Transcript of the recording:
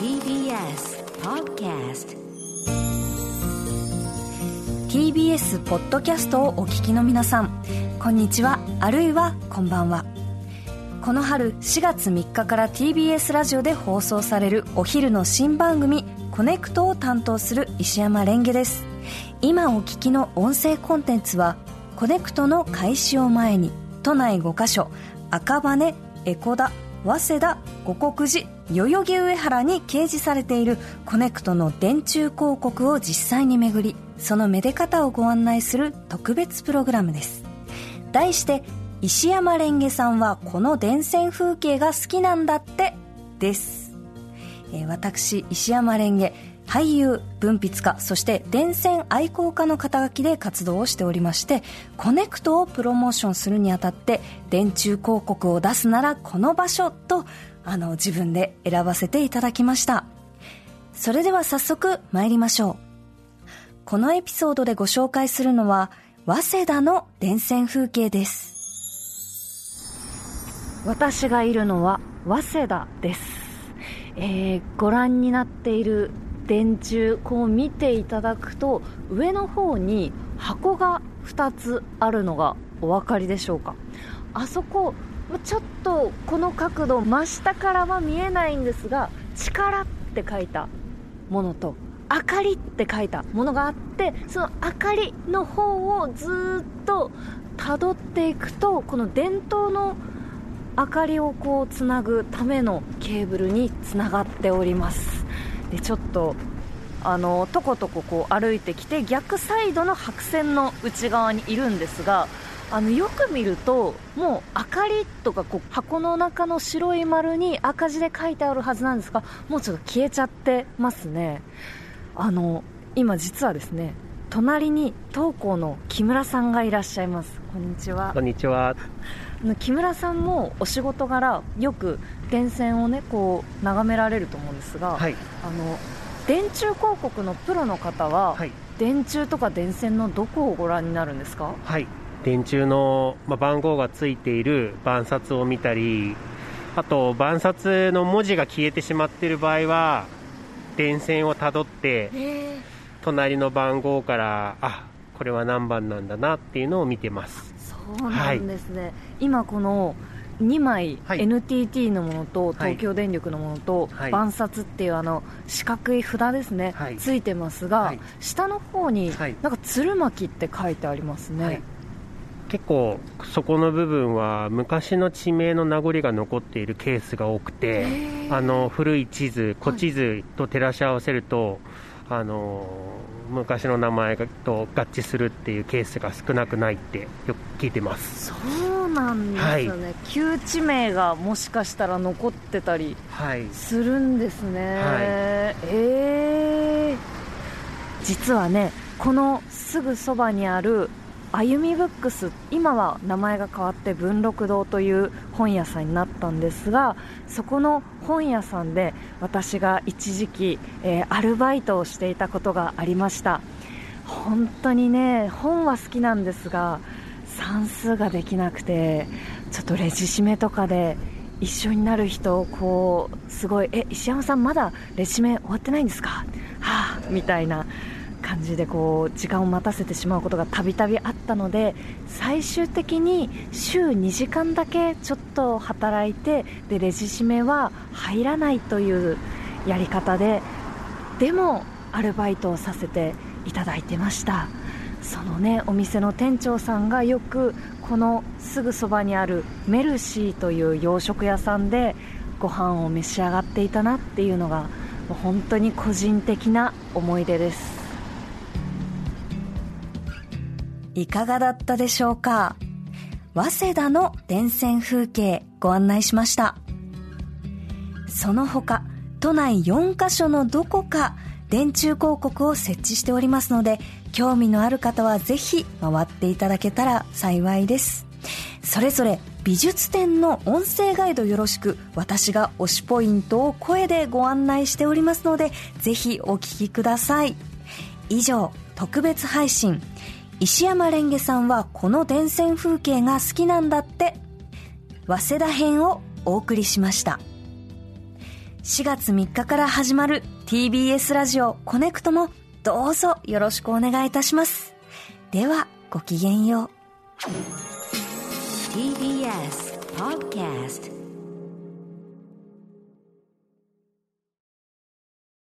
TBS Podcast TBS ポッドキャストをお聞きの皆さんこんにちは。あるいはこんばんは。この春4月3日から TBS ラジオで放送されるお昼の新番組「コネクト」を担当する石山蓮華です。今お聞きの音声コンテンツは「コネクト」の開始を前に都内5カ所赤羽江古田早稲田五国寺代々木上原に掲示されているコネクトの電柱広告を実際に巡りそのめで方をご案内する特別プログラムです。題して石山レンゲさんはこの電線風景が好きなんだってです、えー私石山レンゲ俳優文筆家そして電線愛好家の肩書きで活動をしておりましてコネクトをプロモーションするにあたって電柱広告を出すならこの場所とあの自分で選ばせていただきました。それでは早速参りましょう。このエピソードでご紹介するのは早稲田の電線風景です。私がいるのは早稲田です、えーご覧になっている電柱こう見ていただくと上の方に箱が2つあるのがお分かりでしょうか。あそこちょっとこの角度真下からは見えないんですが「力」って書いたものと「明かり」って書いたものがあってその明かりの方をずっと辿っていくとこの電灯の明かりをこうつなぐためのケーブルにつながっております。でちょっとあのとことここう歩いてきて逆サイドの白線の内側にいるんですがあのよく見るともう明かりとかこう箱の中の白い丸に赤字で書いてあるはずなんですがもうちょっと消えちゃってますね。あの今実はですね隣に当校の木村さんがいらっしゃいますこんにちはこんにちは。木村さんもお仕事柄よく電線をねこう眺められると思うんですが、はい。あの電柱広告のプロの方は、はい。電柱とか電線のどこをご覧になるんですか？はい。電柱の、まあ、番号がついている板札を見たり、あと、板札の文字が消えてしまっている場合は、電線をたどって、え隣の番号から、あ、これは何番なんだなっていうのを見てます。そうなんですね、今この2枚、はい。NTT のものとはい。東京電力のものと、はい。板札っていうあの四角い札ですね、はい。ついてますが、はい。下の方に、はい。なんか鶴巻って書いてありますね、はい。結構、そこの部分は昔の地名の名残が残っているケースが多くて、あの古い地図、古地図と照らし合わせると、あの昔の名前と合致するっていうケースが少なくないってよく聞いてます。そうなんですよね、旧地名がもしかしたら残ってたりはい、するんですね、はい。えー。実はねこのすぐそばにあるあゆみブックス今は名前が変わって文禄堂という本屋さんになったんですがそこの本屋さんで私が一時期、えーアルバイトをしていたことがありました。本当にね本は好きなんですが算数ができなくてちょっとレジ締めとかで一緒になる人をこうすごいえ石山さんまだレジ締め終わってないんですかはあみたいな。感じでこう時間を待たせてしまうことがたびたびあったので最終的に週2時間だけちょっと働いてでレジ締めは入らないというやり方ででもアルバイトをさせていただいてました。そのねお店の店長さんがよくこのすぐそばにあるメルシーという洋食屋さんでご飯を召し上がっていたなっていうのが本当に個人的な思い出です。いかがだったでしょうか？早稲田の電線風景ご案内しました。その他都内4カ所のどこか電柱広告を設置しておりますので興味のある方はぜひ回っていただけたら幸いです。それぞれ美術展の音声ガイドよろしく私が推しポイントを声でご案内しておりますのでぜひお聞きください。以上特別配信石山レンゲさんはこの電線風景が好きなんだって早稲田編をお送りしました4月3日から始まる TBS ラジオコネクトもどうぞよろしくお願いいたします。では、ごきげんよう。TBS Podcast